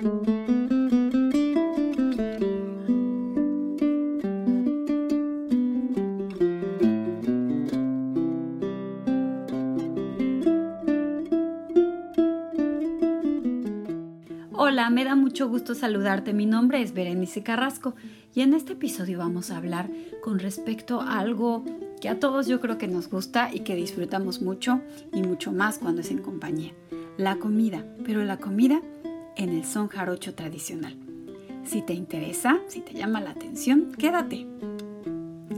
Hola, me da mucho gusto saludarte. Mi nombre es Berenice Carrasco y en este episodio vamos a hablar con respecto a algo que a todos yo creo que nos gusta y que disfrutamos mucho y mucho más cuando es en compañía. La comida, pero la comida en el son jarocho tradicional. Si te interesa, si te llama la atención, quédate.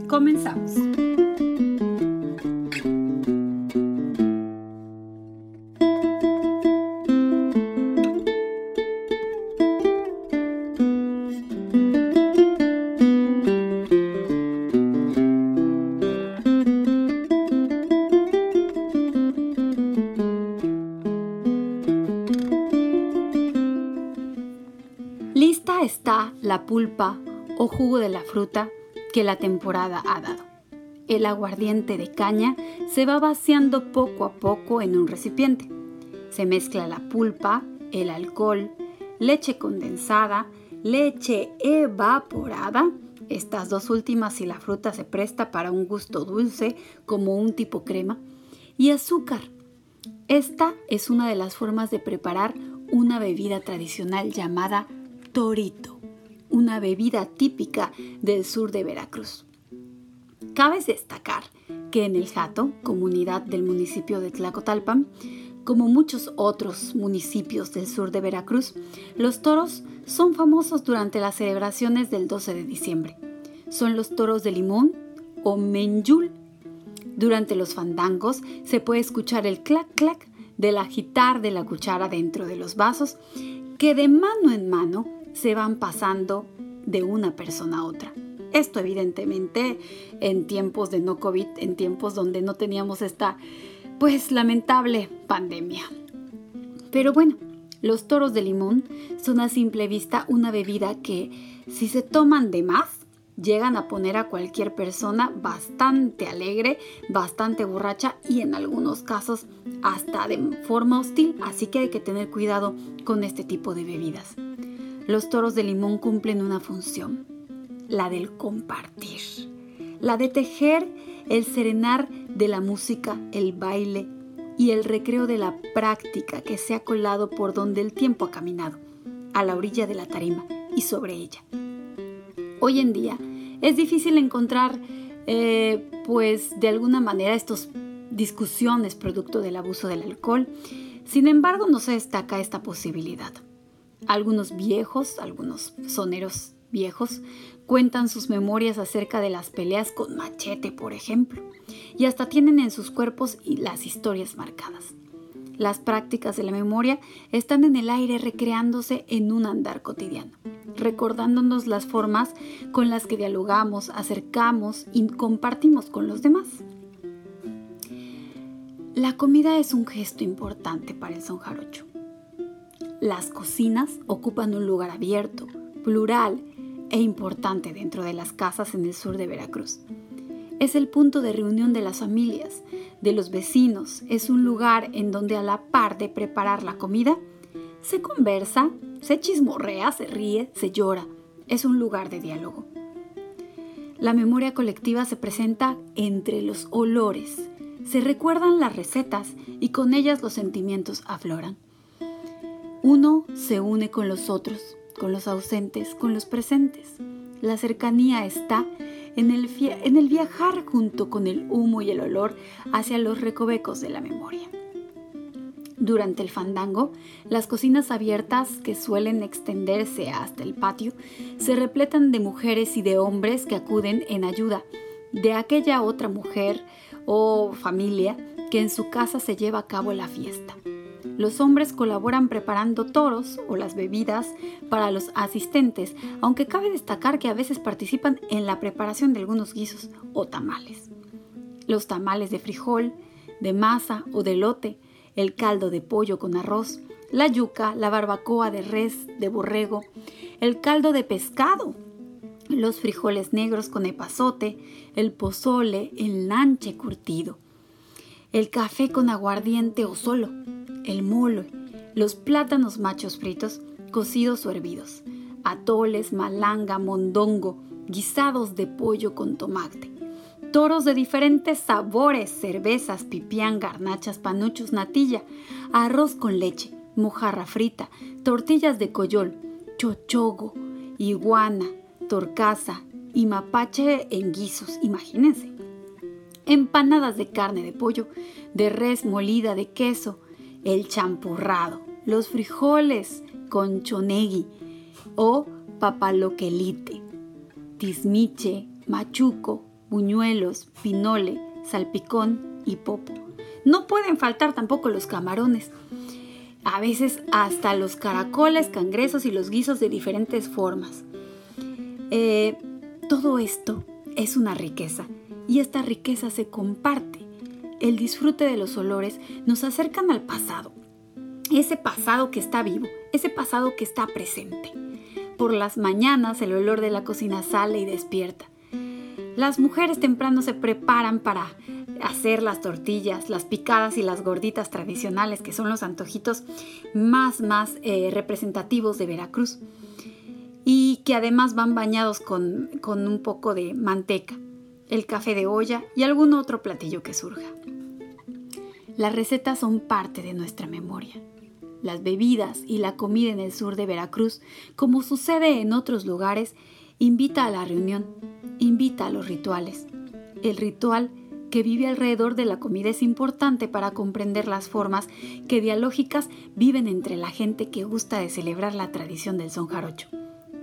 Comenzamos. Lista está la pulpa o jugo de la fruta que la temporada ha dado. El aguardiente de caña se va vaciando poco a poco en un recipiente. Se mezcla la pulpa, el alcohol, leche condensada, leche evaporada, estas dos últimas si la fruta se presta para un gusto dulce como un tipo crema, y azúcar. Esta es una de las formas de preparar una bebida tradicional llamada torito, una bebida típica del sur de Veracruz. Cabe destacar que en el Jato, comunidad del municipio de Tlacotalpan, como muchos otros municipios del sur de Veracruz, los toros son famosos durante las celebraciones del 12 de diciembre. Son los toros de limón o menjul. Durante los fandangos se puede escuchar el clac clac del agitar de la cuchara dentro de los vasos que de mano en mano se van pasando de una persona a otra. Esto evidentemente en tiempos de no COVID, en tiempos donde no teníamos esta pues lamentable pandemia. Pero bueno, los toros de limón son a simple vista una bebida que si se toman de más, llegan a poner a cualquier persona bastante alegre, bastante borracha y en algunos casos hasta de forma hostil, así que hay que tener cuidado con este tipo de bebidas. Los toros de limón cumplen una función, la del compartir, la de tejer el serenar de la música, el baile y el recreo de la práctica que se ha colado por donde el tiempo ha caminado, a la orilla de la tarima y sobre ella. Hoy en día es difícil encontrar, eh, pues de alguna manera, estas discusiones producto del abuso del alcohol. Sin embargo, no se destaca esta posibilidad. Algunos viejos, algunos soneros viejos, cuentan sus memorias acerca de las peleas con machete, por ejemplo, y hasta tienen en sus cuerpos las historias marcadas. Las prácticas de la memoria están en el aire recreándose en un andar cotidiano, recordándonos las formas con las que dialogamos, acercamos y compartimos con los demás. La comida es un gesto importante para el son jarocho. Las cocinas ocupan un lugar abierto, plural e importante dentro de las casas en el sur de Veracruz. Es el punto de reunión de las familias, de los vecinos, es un lugar en donde a la par de preparar la comida, se conversa, se chismorrea, se ríe, se llora. Es un lugar de diálogo. La memoria colectiva se presenta entre los olores, se recuerdan las recetas y con ellas los sentimientos afloran. Uno se une con los otros, con los ausentes, con los presentes. La cercanía está en el, viajar junto con el humo y el olor hacia los recovecos de la memoria. Durante el fandango, las cocinas abiertas que suelen extenderse hasta el patio se repletan de mujeres y de hombres que acuden en ayuda de aquella otra mujer o familia que en su casa se lleva a cabo la fiesta. Los hombres colaboran preparando toros o las bebidas para los asistentes, aunque cabe destacar que a veces participan en la preparación de algunos guisos o tamales. Los tamales de frijol, de masa o de lote, el caldo de pollo con arroz, la yuca, la barbacoa de res, de borrego, el caldo de pescado, los frijoles negros con epazote, el pozole, el lanche curtido, el café con aguardiente o solo, el mole, los plátanos machos fritos, cocidos o hervidos, atoles, malanga, mondongo, guisados de pollo con tomate, toros de diferentes sabores, cervezas, pipián, garnachas, panuchos, natilla, arroz con leche, mojarra frita, tortillas de coyol, chochogo, iguana, torcaza y mapache en guisos, imagínense. Empanadas de carne de pollo, de res molida de queso, el champurrado, los frijoles con chonegui o papaloquelite, tismiche, machuco, buñuelos, pinole, salpicón y popo. No pueden faltar tampoco los camarones. A veces hasta los caracoles, cangrejos y los guisos de diferentes formas. Eh, todo esto es una riqueza y esta riqueza se comparte. El disfrute de los olores nos acercan al pasado, ese pasado que está vivo, ese pasado que está presente. Por las mañanas el olor de la cocina sale y despierta. Las mujeres temprano se preparan para hacer las tortillas, las picadas y las gorditas tradicionales, que son los antojitos más, más eh, representativos de Veracruz. Y que además van bañados con, con un poco de manteca, el café de olla y algún otro platillo que surja. Las recetas son parte de nuestra memoria. Las bebidas y la comida en el sur de Veracruz, como sucede en otros lugares, invita a la reunión, invita a los rituales. El ritual que vive alrededor de la comida es importante para comprender las formas que dialógicas viven entre la gente que gusta de celebrar la tradición del son jarocho.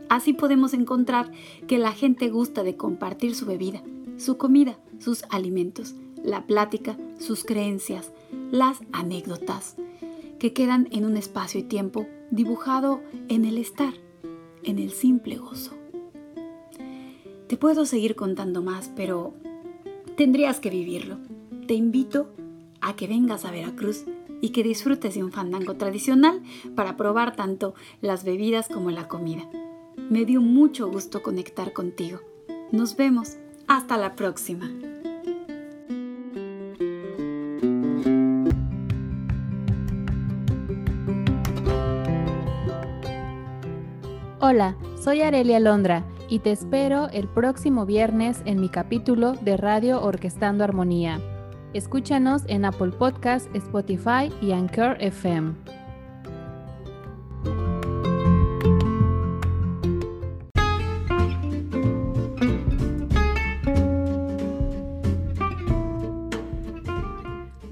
Así podemos encontrar que la gente gusta de compartir su bebida, su comida, sus alimentos, la plática, sus creencias, las anécdotas, que quedan en un espacio y tiempo dibujado en el estar, en el simple gozo. Te puedo seguir contando más, pero tendrías que vivirlo. Te invito a que vengas a Veracruz y que disfrutes de un fandango tradicional para probar tanto las bebidas como la comida. Me dio mucho gusto conectar contigo. Nos vemos. Hasta la próxima. Hola, soy Arelia Londra y te espero el próximo viernes en mi capítulo de Radio Orquestando Armonía. Escúchanos en Apple Podcast, Spotify y Anchor FM.